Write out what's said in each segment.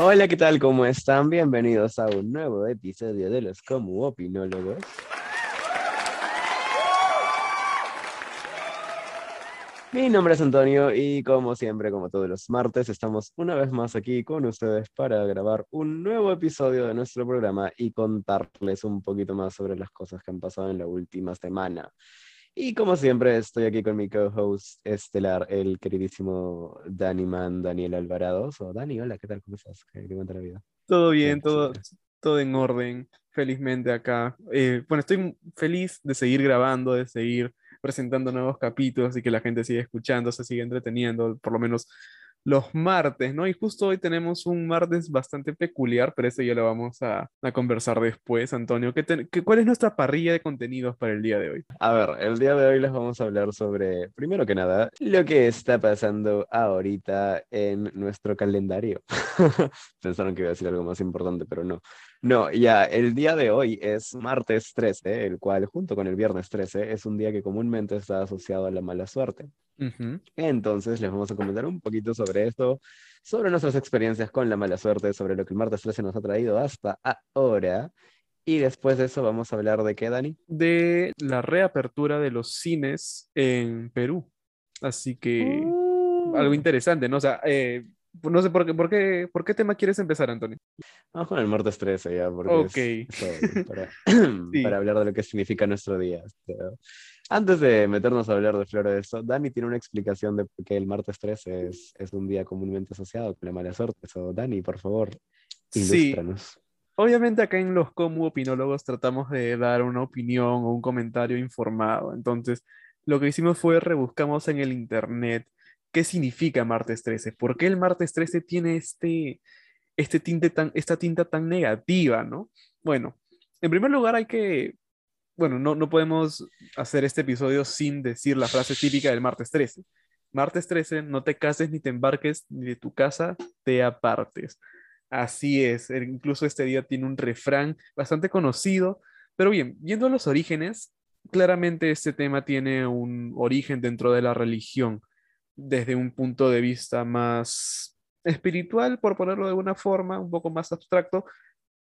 Hola, ¿qué tal? ¿Cómo están? Bienvenidos a un nuevo episodio de los Como Opinólogos. Mi nombre es Antonio y como siempre, como todos los martes, estamos una vez más aquí con ustedes para grabar un nuevo episodio de nuestro programa y contarles un poquito más sobre las cosas que han pasado en la última semana. Y como siempre, estoy aquí con mi co-host estelar, el queridísimo Dani Man, Daniel Alvarado. O Dani, hola, ¿qué tal? ¿Cómo estás? ¿Qué te cuenta la vida? Todo bien, todo, todo en orden, felizmente acá. Eh, bueno, estoy feliz de seguir grabando, de seguir presentando nuevos capítulos y que la gente siga escuchando, se siga entreteniendo, por lo menos los martes, ¿no? Y justo hoy tenemos un martes bastante peculiar, pero eso ya lo vamos a, a conversar después, Antonio. ¿Qué qué, ¿Cuál es nuestra parrilla de contenidos para el día de hoy? A ver, el día de hoy les vamos a hablar sobre, primero que nada, lo que está pasando ahorita en nuestro calendario. Pensaron que iba a decir algo más importante, pero no. No, ya, el día de hoy es martes 13, el cual junto con el viernes 13 es un día que comúnmente está asociado a la mala suerte. Entonces les vamos a comentar un poquito sobre esto, sobre nuestras experiencias con la mala suerte, sobre lo que el martes 13 nos ha traído hasta ahora. Y después de eso vamos a hablar de qué, Dani? De la reapertura de los cines en Perú. Así que algo uh. interesante, ¿no? O sea, eh, no sé por qué, por qué, por qué tema quieres empezar, Antonio. Vamos con el martes 13 ya, porque Ok. para, para, hablar de lo que significa nuestro día. antes de meternos a hablar de flores Dani tiene una explicación de por qué el martes 13 es, es un día comúnmente asociado con la mala suerte. So, Dani, por favor, ilústranos. Sí. Obviamente acá en los como opinólogos tratamos de dar una opinión o un comentario informado. Entonces, lo que hicimos fue rebuscamos en el internet qué significa martes 13, por qué el martes 13 tiene este, este tinte tan, esta tinta tan negativa, ¿no? Bueno, en primer lugar hay que, bueno, no, no podemos hacer este episodio sin decir la frase típica del martes 13. Martes 13, no te cases ni te embarques, ni de tu casa te apartes. Así es, e incluso este día tiene un refrán bastante conocido, pero bien, viendo los orígenes, claramente este tema tiene un origen dentro de la religión desde un punto de vista más espiritual, por ponerlo de alguna forma, un poco más abstracto,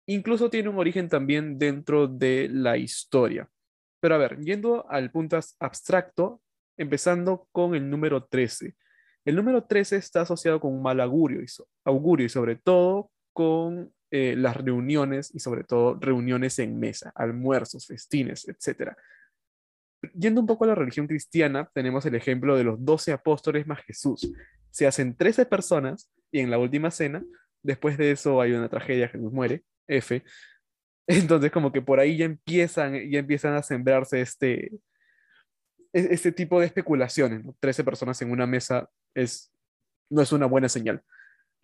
incluso tiene un origen también dentro de la historia. Pero a ver, yendo al punto abstracto, empezando con el número 13. El número 13 está asociado con un mal augurio y, sobre todo con eh, las reuniones y sobre todo reuniones en mesa, almuerzos, festines, etc. Yendo un poco a la religión cristiana, tenemos el ejemplo de los doce apóstoles más Jesús. Se hacen 13 personas y en la última cena, después de eso hay una tragedia, Jesús muere, F. Entonces como que por ahí ya empiezan, ya empiezan a sembrarse este, e-, este tipo de especulaciones. 13 personas en una mesa es, no es una buena señal.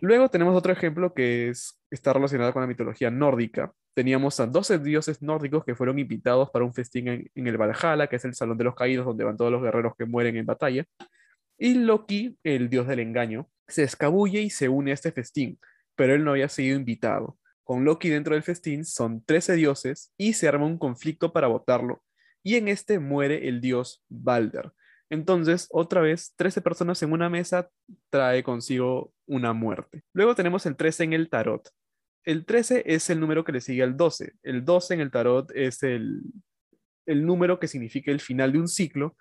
Luego tenemos otro ejemplo que es, está relacionado con la mitología nórdica. Teníamos a 12 dioses nórdicos que fueron invitados para un festín en, en, el Valhalla, que es el Salón de los Caídos, donde van todos los guerreros que mueren en batalla. Y Loki, el dios del engaño, se escabulle y se une a este festín, pero él no había sido invitado. Con Loki dentro del festín son 13 dioses y se arma un conflicto para votarlo, y en este muere el dios Balder. Entonces, otra vez, 13 personas en una mesa trae consigo una muerte. Luego tenemos el 13 en el tarot. El 13 es el número que le sigue al 12. El 12 en el tarot es el, el número que significa el final de un ciclo.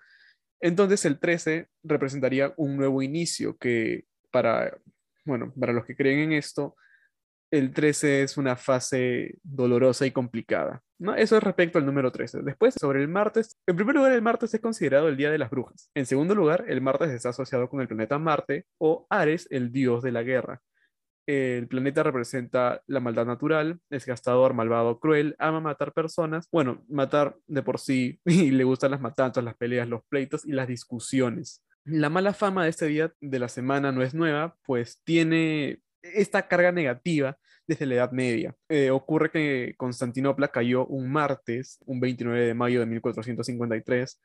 Entonces, el 13 representaría un nuevo inicio que para, bueno, para los que creen en esto, el 13 es una fase dolorosa y complicada. ¿no? Eso es respecto al número 13. Después, sobre el martes, en primer lugar, el martes es considerado el Día de las Brujas. En segundo lugar, el martes está asociado con el planeta Marte o Ares, el dios de la guerra. El planeta representa la maldad natural, es gastador, malvado, cruel, ama matar personas. Bueno, matar de por sí, y le gustan las matanzas, las peleas, los pleitos y las discusiones. La mala fama de este día de la semana no es nueva, pues tiene esta carga negativa desde la Edad Media. Eh, ocurre que Constantinopla cayó un martes, un 29 de mayo de 1453,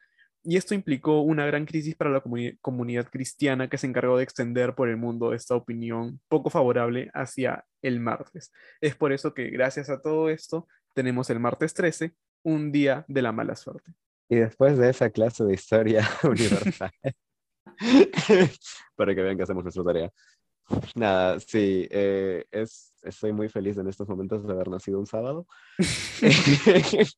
y esto implicó una gran crisis para la comunidad cristiana que se encargó de extender por el mundo esta opinión poco favorable hacia el martes. Es por eso que gracias a todo esto tenemos el martes 13, un día de la mala suerte. Y después de esa clase de historia universal, para que vean que hacemos nuestra tarea, Nada, sí, eh, es, estoy muy feliz en estos momentos de haber nacido un sábado.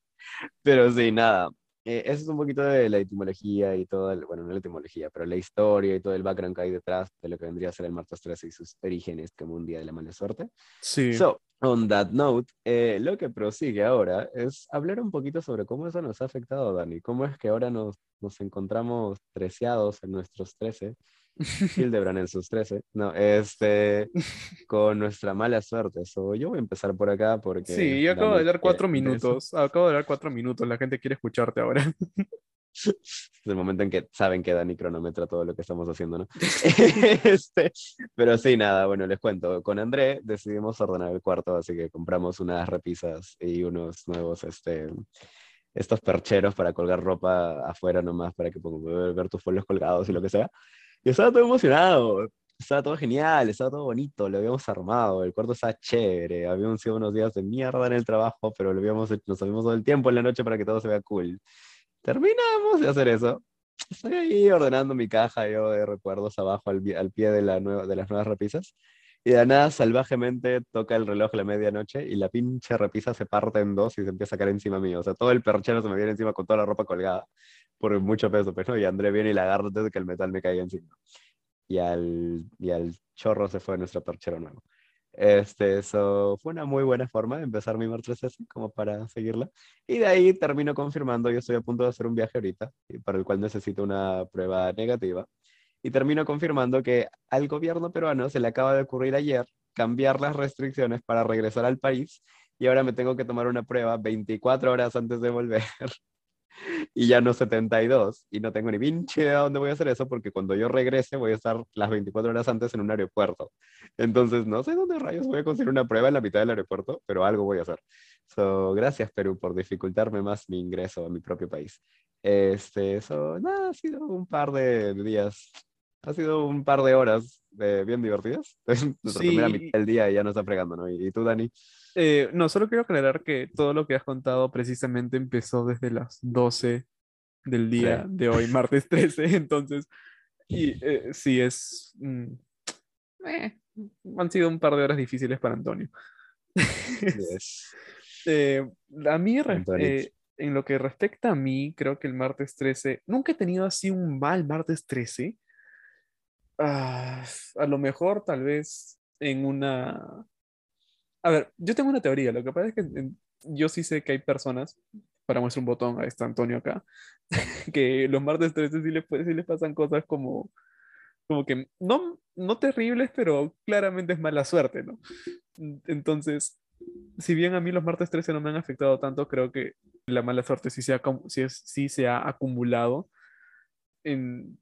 Pero sí, nada, eh, eso es un poquito de la etimología y todo, el, bueno, no la etimología, pero la historia y todo el background que hay detrás de lo que vendría a ser el martes 13 y sus orígenes como un día de la mala suerte. Sí. So, on that note, eh, lo que prosigue ahora es hablar un poquito sobre cómo eso nos ha afectado, Dani. Cómo es que ahora nos, nos encontramos treceados en nuestros 13 Hildebrand en sus 13. No, este, con nuestra mala suerte. So, yo voy a empezar por acá porque... Sí, yo acabo de dar cuatro minutos. Acabo de dar cuatro minutos. La gente quiere escucharte ahora. Es el momento en que saben que Dani cronometra todo lo que estamos haciendo, ¿no? este, pero sí, nada, bueno, les cuento. Con André decidimos ordenar el cuarto, así que compramos unas repisas y unos nuevos, este, estos percheros para colgar ropa afuera nomás, para que puedan ver tus folios colgados y lo que sea. Estaba todo emocionado, estaba todo genial, estaba todo bonito, lo habíamos armado, el cuarto estaba chévere, habíamos sido unos días de mierda en el trabajo, pero lo habíamos, nos habíamos dado el tiempo en la noche para que todo se vea cool. Terminamos de hacer eso. Estoy ahí ordenando mi caja yo de recuerdos abajo al, al pie de, la nueva, de las nuevas repisas. Y de nada, salvajemente toca el reloj a la medianoche y la pinche repisa se parte en dos y se empieza a caer encima mío. O sea, todo el perchero se me viene encima con toda la ropa colgada por mucho peso, pues, ¿no? Y André viene y la agarra antes de que el metal me caiga encima. Y al, y al chorro se fue nuestro perchero nuevo. Este, eso fue una muy buena forma de empezar mi martes así, como para seguirla. Y de ahí termino confirmando, yo estoy a punto de hacer un viaje ahorita, para el cual necesito una prueba negativa. Y termino confirmando que al gobierno peruano se le acaba de ocurrir ayer cambiar las restricciones para regresar al país y ahora me tengo que tomar una prueba 24 horas antes de volver y ya no 72 y no tengo ni pinche idea dónde voy a hacer eso porque cuando yo regrese voy a estar las 24 horas antes en un aeropuerto. Entonces no sé dónde rayos voy a conseguir una prueba en la mitad del aeropuerto, pero algo voy a hacer. So, gracias Perú por dificultarme más mi ingreso a mi propio país. Este, eso, nada, ha sido un par de días, ha sido un par de horas eh, bien divertidas. Nuestra Sí. primera mitad del día ya nos está fregando, ¿no? ¿Y tú, Dani? Eh, no, solo quiero aclarar que todo lo que has contado precisamente empezó desde las 12 del día Sí. de hoy, martes 13. Entonces, y eh, sí, es. mm, eh, han sido un par de horas difíciles para Antonio. Yes. Eh, a mí, en lo que respecta a mí, creo que el martes 13, nunca he tenido así un mal martes 13. Ah, a lo mejor, tal vez, en una... A ver, yo tengo una teoría. Lo que pasa es que yo sí sé que hay personas, para muestra un botón, ahí está Antonio acá, que los martes 13 sí les, sí les pasan cosas como, como que no, no terribles, pero claramente es mala suerte, ¿no? Entonces, si bien a mí los martes 13 no me han afectado tanto, creo que la mala suerte sí se ha, sí sí se ha acumulado en,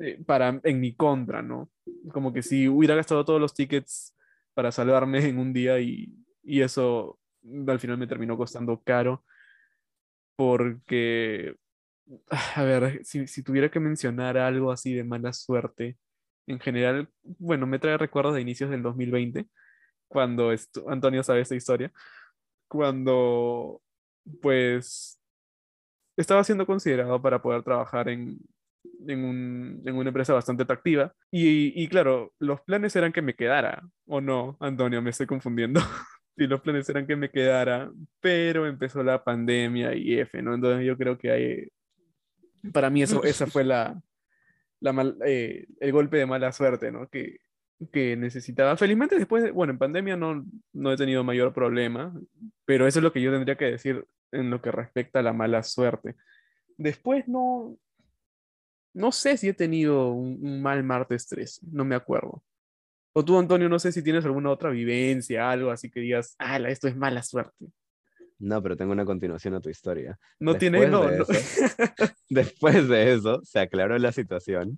eh, para, en mi contra, ¿no? Como que si hubiera gastado todos los tickets para salvarme en un día y, y eso al final me terminó costando caro porque, a ver, si, si tuviera que mencionar algo así de mala suerte, en general, bueno, me trae recuerdos de inicios del 2020, cuando Antonio sabe esta historia, cuando pues estaba siendo considerado para poder trabajar en, en, un- en una empresa bastante atractiva. Y, y claro, los planes eran que me quedara, o no, Antonio, me estoy confundiendo. Sí, los planes eran que me quedara, pero empezó la pandemia y F, ¿no? Entonces yo creo que hay, para mí eso, esa fue la, la mal- eh, el golpe de mala suerte, ¿no? Que, que necesitaba. Felizmente después, de- bueno, en pandemia no, no he tenido mayor problema, pero eso es lo que yo tendría que decir en lo que respecta a la mala suerte. Después no, no sé si he tenido un, un mal martes 13, no me acuerdo. O tú, Antonio, no sé si tienes alguna otra vivencia, algo así que digas, ah, esto es mala suerte. No, pero tengo una continuación a tu historia. No tiene, Después no, de no. eso- Después de eso, se aclaró la situación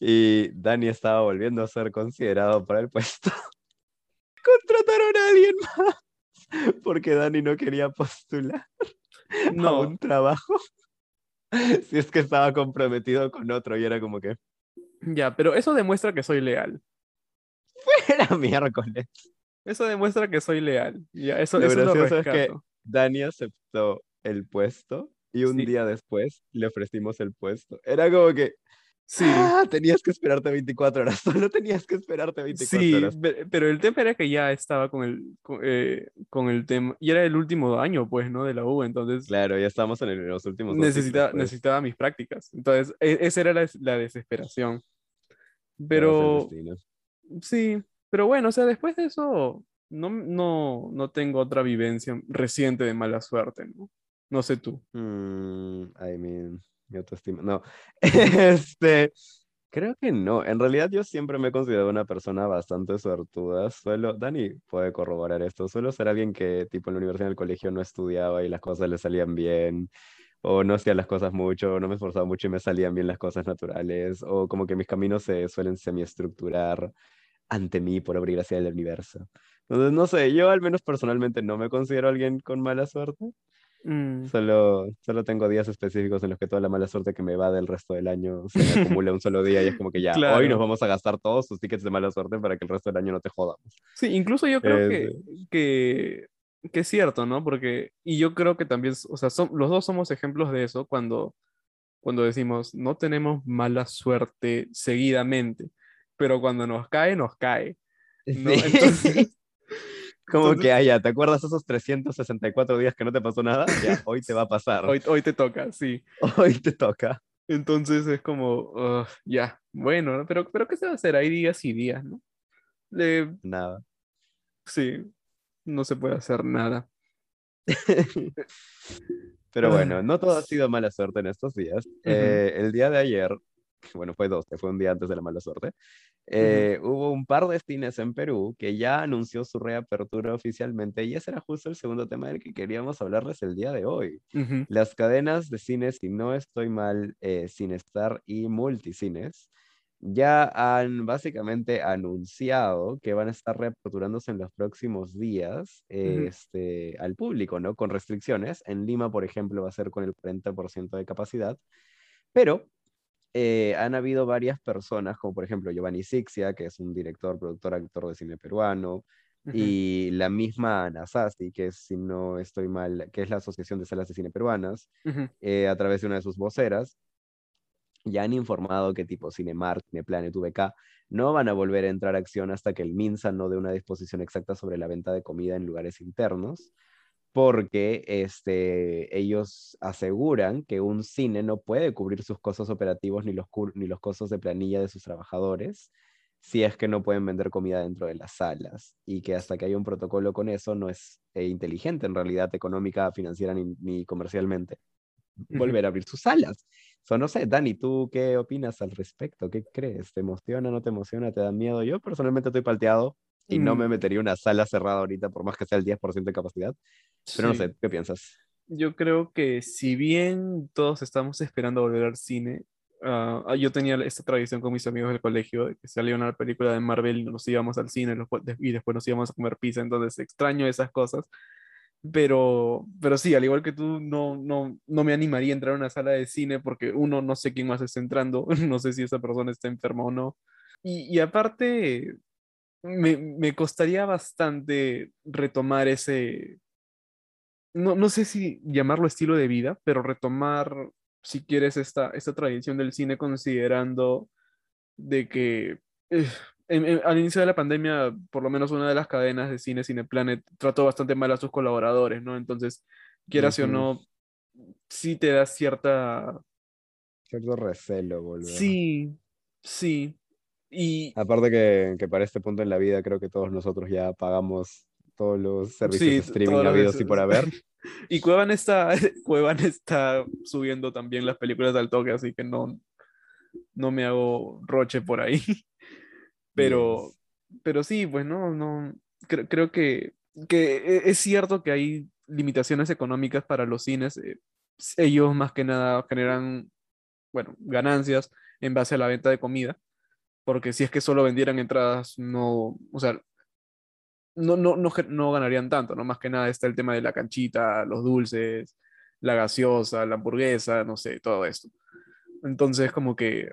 y Dani estaba volviendo a ser considerado para el puesto. Contrataron a alguien más porque Dani no quería postular a No, un trabajo. Si es que estaba comprometido con otro y era como que ya, pero eso demuestra que soy leal. era miércoles. Eso demuestra que soy leal. Ya, eso, Lo eso lo gracioso es que. Dani aceptó el puesto y un Sí. día después le ofrecimos el puesto. Era como que Sí. Ah, tenías que esperarte 24 horas, solo tenías que esperarte 24 Sí, horas. pe- pero el tema era que ya estaba con el, con, eh, con el tema, y era el último año, pues, ¿no? De la U, entonces Claro, ya estamos en el- los últimos dos necesitaba, pues. necesitaba mis prácticas. Entonces, e- esa era la, la desesperación. Pero sí, pero bueno, o sea, después de eso, no, no, no tengo otra vivencia reciente de mala suerte, ¿no? No sé tú. Mm, I mean, mi autoestima. No, este, creo que no. En realidad yo siempre me he considerado una persona bastante suertuda. Suelo, Dani puede corroborar esto. Suelo ser alguien que, tipo, en la universidad, en el colegio no estudiaba y las cosas le salían bien. O no hacía las cosas mucho, o no me esforzaba mucho y me salían bien las cosas naturales. O como que mis caminos se suelen semiestructurar ante mí por obra y gracia del universo. Entonces, no sé, yo al menos personalmente no me considero alguien con mala suerte. Mm, Solo, solo tengo días específicos en los que toda la mala suerte que me va del resto del año se me acumula un solo día y es como que ya, hoy Claro. nos vamos a gastar todos tus tickets de mala suerte para que el resto del año no te jodamos. Sí, incluso yo creo que, que, que es cierto, ¿no? Porque, y yo creo que también, o sea, son, los dos somos ejemplos de eso cuando, cuando decimos, no tenemos mala suerte seguidamente, pero cuando nos cae, nos cae. ¿no? Sí. Entonces, Como entonces- que, ah, ya, ¿te acuerdas esos 364 días que no te pasó nada? Ya, hoy te va a pasar. hoy, hoy te toca, sí. Hoy te toca. Entonces es como, "Ugh, ya, bueno, ¿no? pero, pero ¿qué se va a hacer? Hay días y días, ¿no? Eh, Nada. sí, no se puede hacer nada. Pero Ah. bueno, no todo ha sido mala suerte en estos días. Eh, el día de ayer, bueno, fue dos, fue un día antes de la mala suerte, eh, hubo un par de cines en Perú que ya anunció su reapertura oficialmente y ese era justo el segundo tema del que queríamos hablarles el día de hoy. Ujú, Las cadenas de cines, si no estoy mal, eh, Cinestar y Multicines, ya han básicamente anunciado que van a estar reaperturándose en los próximos días Ujú. este, al público, ¿no? Con restricciones. En Lima, por ejemplo, va a ser con el 40% de capacidad, pero eh, han habido varias personas, como por ejemplo Giovanni Sixia, que es un director, productor, actor de cine peruano, y la misma Ana Sassi, que es, si no estoy mal, que es la Asociación de Salas de Cine Peruanas, eh, a través de una de sus voceras, ya han informado que tipo Cinemark, Cineplanet, VK no van a volver a entrar a acción hasta que el MINSA no dé una disposición exacta sobre la venta de comida en lugares internos, porque este, ellos aseguran que un cine no puede cubrir sus costos operativos ni los, ni los costos de planilla de sus trabajadores si es que no pueden vender comida dentro de las salas y que hasta que haya un protocolo con eso no es eh, inteligente en realidad económica, financiera ni, ni comercialmente volver a abrir sus salas. So, no sé, Dani, ¿tú qué opinas al respecto? ¿Qué crees? ¿Te emociona, no te emociona, te da miedo? Yo personalmente estoy palteado y no me Mm, metería en una sala cerrada ahorita por más que sea el 10% de capacidad. Pero no sé, ¿qué piensas? Yo creo que si bien todos estamos esperando volver al cine, ah, yo tenía esta tradición con mis amigos del colegio de que salía una película de Marvel y nos íbamos al cine y después nos íbamos a comer pizza, entonces extraño esas cosas. Pero, pero sí, al igual que tú, no, no, no me animaría a entrar a una sala de cine porque uno, no sé quién más está entrando, no sé si esa persona está enferma o no. Y, y aparte, me, me costaría bastante retomar ese, no, no sé si llamarlo estilo de vida, pero retomar, si quieres, esta, esta tradición del cine considerando de que eh, en- en- al inicio de la pandemia, por lo menos una de las cadenas de cine, Cineplanet, trató bastante mal a sus colaboradores, ¿no? Entonces, quieras o Ujú. no, sí te da cierta... Cierto recelo volver. Sí, sí. Y Aparte que, que para este punto en la vida creo que todos nosotros ya pagamos todos los servicios Sí, de streaming habidos y por haber. Y Cuevan está, Cuevan está subiendo también las películas al toque, así que no, no me hago roche por ahí. Pero, Yes. pero sí, pues no, no, creo, creo que, que e- es cierto que hay limitaciones económicas para los cines. eh, Ellos más que nada generan, bueno, ganancias en base a la venta de comida, porque si es que solo vendieran entradas, no, o sea, no, no, no, no ganarían tanto, ¿no? Más que nada está el tema de la canchita, los dulces, la gaseosa, la hamburguesa, no sé, todo esto. Entonces, como que,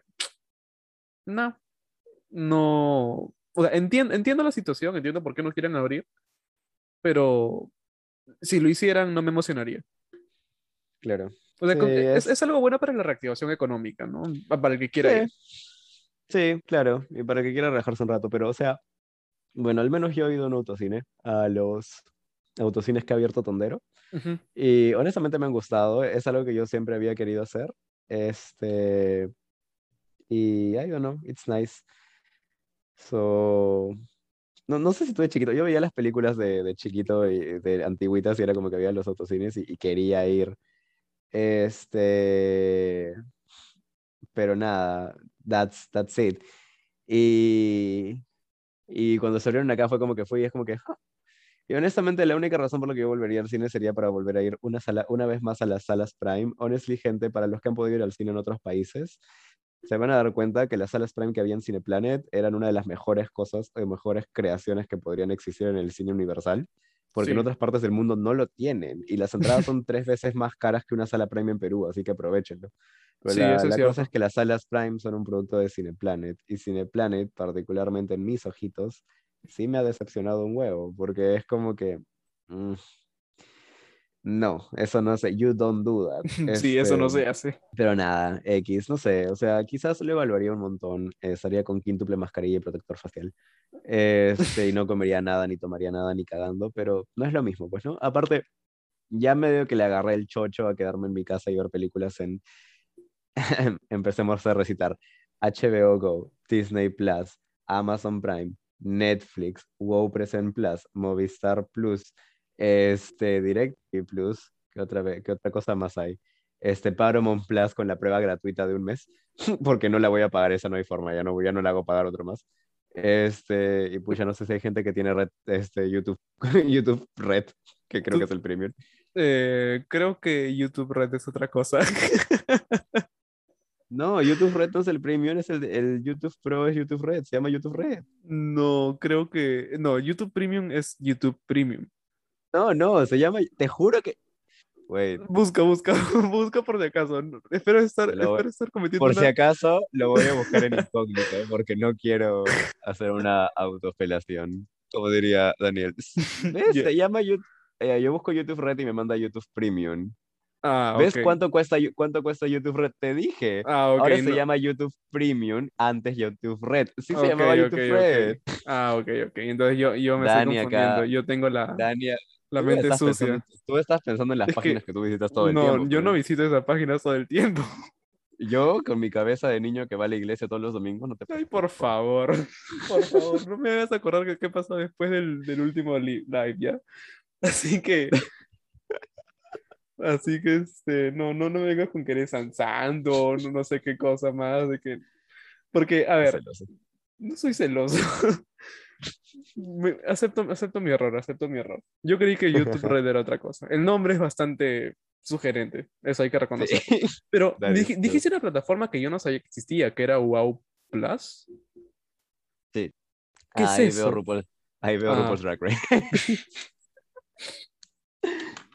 no, no, o sea, entiendo, entiendo la situación, entiendo por qué no quieren abrir, pero si lo hicieran no me emocionaría. Claro. O sea, Sí, es, es- algo bueno para la reactivación económica, ¿no? Para el que quiera ir. Sí, claro, y para que quiera relajarse un rato, pero o sea, bueno, al menos yo he ido a un autocine, a los autocines que ha abierto Tondero, Ujú. y honestamente me han gustado, es algo que yo siempre había querido hacer, este, y I don't know, it's nice. So, no, no sé si estuve chiquito, yo veía las películas de, de chiquito y de antiguitas y era como que había los autocines y, y quería ir, este, pero nada, that's, that's it. Y, y cuando se abrieron acá fue como que fui es como que... Y honestamente la única razón por la que yo volvería al cine sería para volver a ir una, sala, una vez más a las salas Prime. Honestly, gente, para los que han podido ir al cine en otros países, se van a dar cuenta que las salas Prime que había en Cineplanet eran una de las mejores cosas, o mejores creaciones que podrían existir en el cine universal. Porque en otras partes del mundo no lo tienen. Y las entradas son tres veces más caras que una sala Prime en Perú, así que aprovechenlo. Pero Sí, la, eso es la cierto. cosa es que las salas Prime son un producto de Cineplanet. Y Cineplanet, particularmente en mis ojitos, sí me ha decepcionado un huevo. Porque es como que. mm, no, eso no sé. You don't do that. Sí, eso no Este, se hace. Pero nada, X, no sé. O sea, quizás lo evaluaría un montón. eh, estaría con quíntuple mascarilla y protector facial. Este, y no comería nada, ni tomaría nada, ni cagando. Pero no es lo mismo, pues, ¿no? Aparte, ya medio que le agarré el chocho a quedarme en mi casa y ver películas en. Empecemos a recitar. HBO Go, Disney Plus, Amazon Prime, Netflix, WoW Present Plus, Movistar Plus, este, DirecTV Plus, ¿qué otra vez, qué otra cosa más hay? Este, Paramount Plus con la prueba gratuita de un mes, porque no la voy a pagar, esa no hay forma, ya no, ya no la hago pagar otro más. Este, y pues ya no sé si hay gente que tiene red, este, YouTube, YouTube Red, que creo que es el premium. Eh, creo que YouTube Red es otra cosa. No, YouTube Red no es el premium, es el, el YouTube Pro, es YouTube Red, se llama YouTube Red. No, creo que. No, YouTube Premium es YouTube Premium. No, no, se llama, te juro que... Wait, Busca, busca, busca por si acaso. Espero estar, voy- espero estar cometiendo por si acaso lo voy a buscar en incógnito, porque no quiero hacer una autofelación, como diría Daniel. ¿Ves? Ya. Se llama YouTube... yo busco YouTube Red y me manda YouTube Premium. Ah, ¿Ves cuánto cuesta, cuánto cuesta YouTube Red? Te dije. Ah. Ahora se llama YouTube Premium, antes YouTube Red. Sí se Ok, llamaba YouTube. Red. Ah, ok, ok. Entonces yo, yo me Dani estoy acá. confundiendo. Yo tengo la, Daniel, la tú mente estás sucia. pensando- tú estás pensando en las Es que- páginas que tú visitas todo el no, tiempo. yo no visito esa página todo el tiempo. Yo, con mi cabeza de niño que va a la iglesia todos los domingos, no te Ay, por favor. Por favor, no me hagas acordar que qué pasó después del, del último li- live, ¿ya? Así que. Así que este, no, no, no me vengas con que eres San Santo, no, no sé qué cosa más, de que. Porque, a ver, Celoso. no soy celoso. Me- acepto, acepto mi error, acepto mi error. Yo creí que YouTube Red era otra cosa. El nombre es bastante sugerente, eso hay que reconocer. Sí. Pero dij- dijiste una plataforma que yo no sabía que existía, que era Wow Plus. ¿Qué es ahí eso? Veo RuPaul, ahí veo Ah. RuPaul's Drag Race.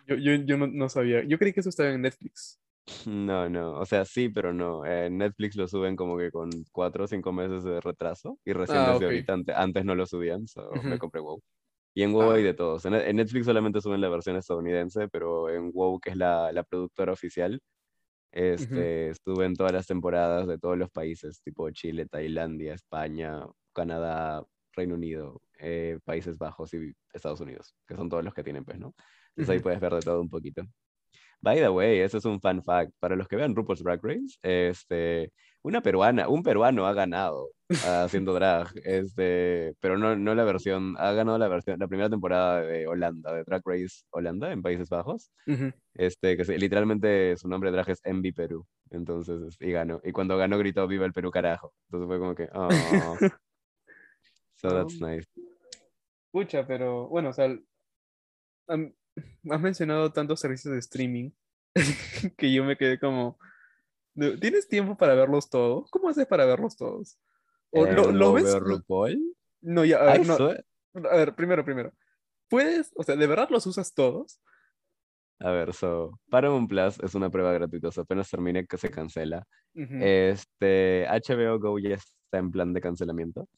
Yo, yo, yo no, no sabía. Yo creí que eso estaba en Netflix. No, no, o sea, sí, pero no. En Netflix lo suben como que con cuatro o cinco meses de retraso y recién Ah, desde ok. ahorita, ante- antes no lo subían, so me compré WoW. Y en WoW hay Ah. de todos. En, en Netflix solamente suben la versión estadounidense, pero en WoW, que es la, la productora oficial, este, suben todas las temporadas de todos los países, tipo Chile, Tailandia, España, Canadá, Reino Unido, eh, Países Bajos y Estados Unidos, que son todos los que tienen, pues, ¿no? Entonces ahí puedes ver de todo un poquito. By the way, eso es un fun fact. Para los que vean RuPaul's Drag Race, este, una peruana, un peruano ha ganado ah, haciendo drag, este, pero no, no la versión, ha ganado la versión, la primera temporada de Holanda, de Drag Race Holanda, en Países Bajos, este, que literalmente su nombre de drag es Envy Perú, entonces, y ganó, y cuando ganó gritó Viva el Perú carajo, entonces fue como que, oh, so that's Oh. nice. Pucha, pero bueno, o sea, has mencionado tantos servicios de streaming que yo me quedé como, "Du- ¿tienes tiempo para verlos todos? ¿Cómo haces para verlos todos? ¿O Eh, lo, lo ¿no ves? RuPaul? No, ya, a Ay, ver, no, so- a ver, primero, primero. ¿Puedes, o sea, de verdad los usas todos? A ver, so, Paramount Plus es una prueba gratuita, o sea, apenas termine que se cancela. Ujú. Este, HBO Go ya está en plan de cancelamiento,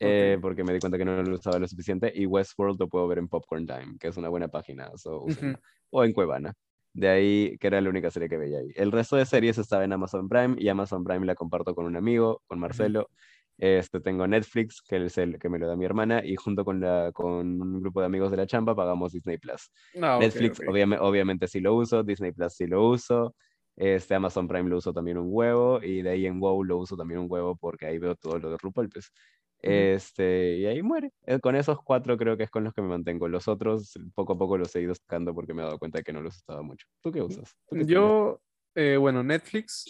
eh, porque me di cuenta que no lo usaba lo suficiente, y Westworld lo puedo ver en Popcorn Time, que es una buena página, so, úsenla. Ujú. o en Cuevana. De ahí, que era la única serie que veía ahí. El resto de series estaba en Amazon Prime y Amazon Prime la comparto con un amigo, con Marcelo. Este, tengo Netflix, que es el que me lo da mi hermana, y junto con, la, con un grupo de amigos de la chamba pagamos Disney Plus. Ah, Netflix, ok. obviame- obviamente sí lo uso, Disney Plus sí lo uso, este, Amazon Prime lo uso también un huevo, y de ahí en WoW lo uso también un huevo porque ahí veo todo lo de RuPaul, pues. Este, y ahí muere. Eh, Con esos cuatro creo que es con los que me mantengo. Los otros poco a poco los he ido sacando porque me he dado cuenta de que no los estaba mucho. ¿Tú qué usas? ¿Tú qué tienes? Yo, eh, bueno, Netflix,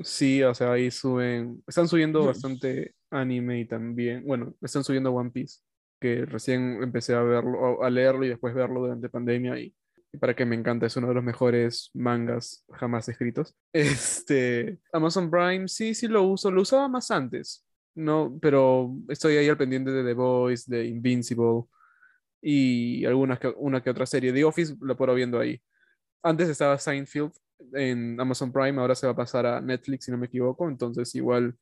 sí, o sea, ahí suben, están subiendo bastante anime y también, bueno, están subiendo One Piece, que recién empecé a verlo, a leerlo y después verlo durante pandemia y, y para que me encanta, es uno de los mejores mangas jamás escritos. Este, Amazon Prime, sí, sí lo uso, lo usaba más antes, no, pero estoy ahí al pendiente de The Voice, de Invincible y algunas que, una que otra serie. The Office lo puedo viendo ahí. Antes estaba Seinfeld en Amazon Prime, ahora se va a pasar a Netflix, si no me equivoco. Entonces, igual,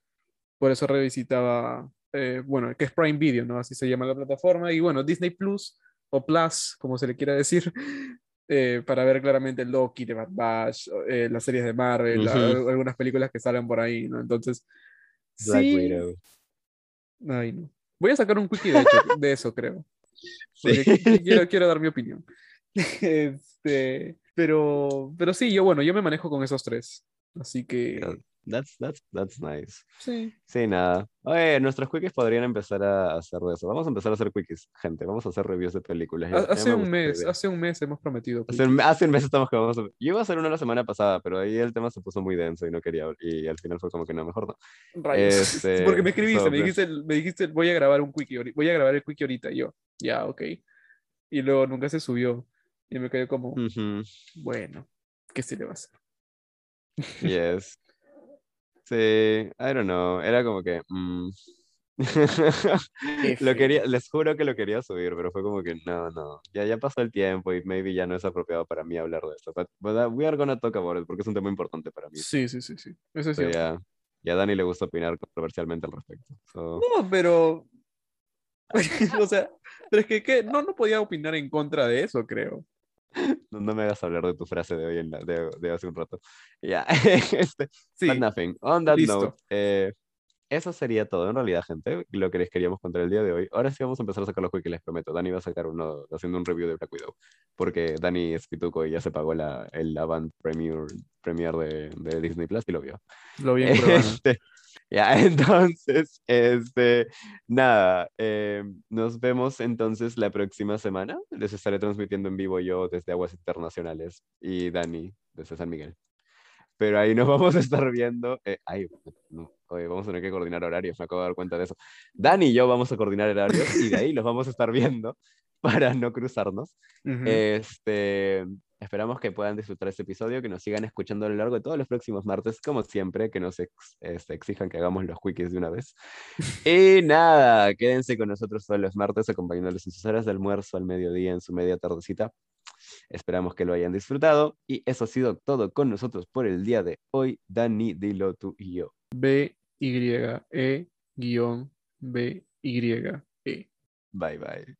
por eso revisitaba, eh, bueno, que es Prime Video, ¿no? Así se llama la plataforma. Y bueno, Disney Plus o Plus, como se le quiera decir, eh, para ver claramente Loki de Bad Batch, eh, las series de Marvel, Ujú. a- algunas películas que salen por ahí, ¿no? Entonces, Black sí. Widow. Ay, no. Voy a sacar un quickie de, hecho, de eso, creo. Porque Sí. qui- quiero, quiero dar mi opinión. Este, pero, pero sí, yo bueno, yo me manejo con esos tres. Así que That's, that's, that's nice. sí. Sí, nada. Oye, nuestros quickies podrían empezar a hacer de eso. Vamos a empezar a hacer quickies, gente. Vamos a hacer reviews de películas. Ha- Hace me un mes, hace un mes hemos prometido. Hace un, hace un mes estamos que vamos a... Yo iba a hacer uno la semana pasada, pero ahí el tema se puso muy denso y no quería... Y al final fue como que no, mejor no. Rayos. Este, Porque me escribiste, me sobre. dijiste, me dijiste, voy a grabar un quickie, voy a grabar el quickie ahorita. Y yo, ya, ok. Y luego nunca se subió. Y me quedé como, Ujú, bueno, ¿qué se le va a hacer? Yes. Sí, I don't know. Era como que... mm. Lo quería, les juro que lo quería subir, pero fue como que no, no, ya, ya pasó el tiempo y maybe ya no es apropiado para mí hablar de esto. But, but, uh, we are gonna talk about it porque es un tema importante para mí. Sí, sí, sí, sí. Eso es So, cierto. ya, ya a Dani le gusta opinar controversialmente al respecto. So, No, pero. o sea, pero es que ¿qué? no, no podía opinar en contra de eso, creo. no, no me hagas hablar de tu frase de hoy en la- de, de hace un rato. Ya, este, Sí, but nothing. On that listo. note, eh, eso sería todo en realidad, gente, lo que les queríamos contar el día de hoy. Ahora sí vamos a empezar a sacar los quickies, les prometo. Dani va a sacar uno haciendo un review de Black Widow, porque Dani es pituco y ya se pagó la, el Avant Premier, Premier de, de Disney Plus y lo vio. lo vi en. Este, ya, entonces, este, nada, eh, nos vemos entonces la próxima semana. Les estaré transmitiendo en vivo yo desde Aguas Internacionales y Dani desde San Miguel. Pero ahí nos vamos a estar viendo. eh, ay, no, oye, vamos a tener que coordinar horarios, me acabo de dar cuenta de eso. Dani y yo vamos a coordinar horarios y de ahí los vamos a estar viendo para no cruzarnos. Ujú. Este, esperamos que puedan disfrutar este episodio, que nos sigan escuchando a lo largo de todos los próximos martes, como siempre, que nos ex- este, exijan que hagamos los quickies de una vez. Y nada, quédense con nosotros todos los martes, acompañándoles en sus horas de almuerzo, al mediodía, en su media tardecita. Esperamos que lo hayan disfrutado. Y eso ha sido todo con nosotros por el día de hoy. Dani, dilo tú y yo. B, Y, E, guion, B, Y, E. Bye bye.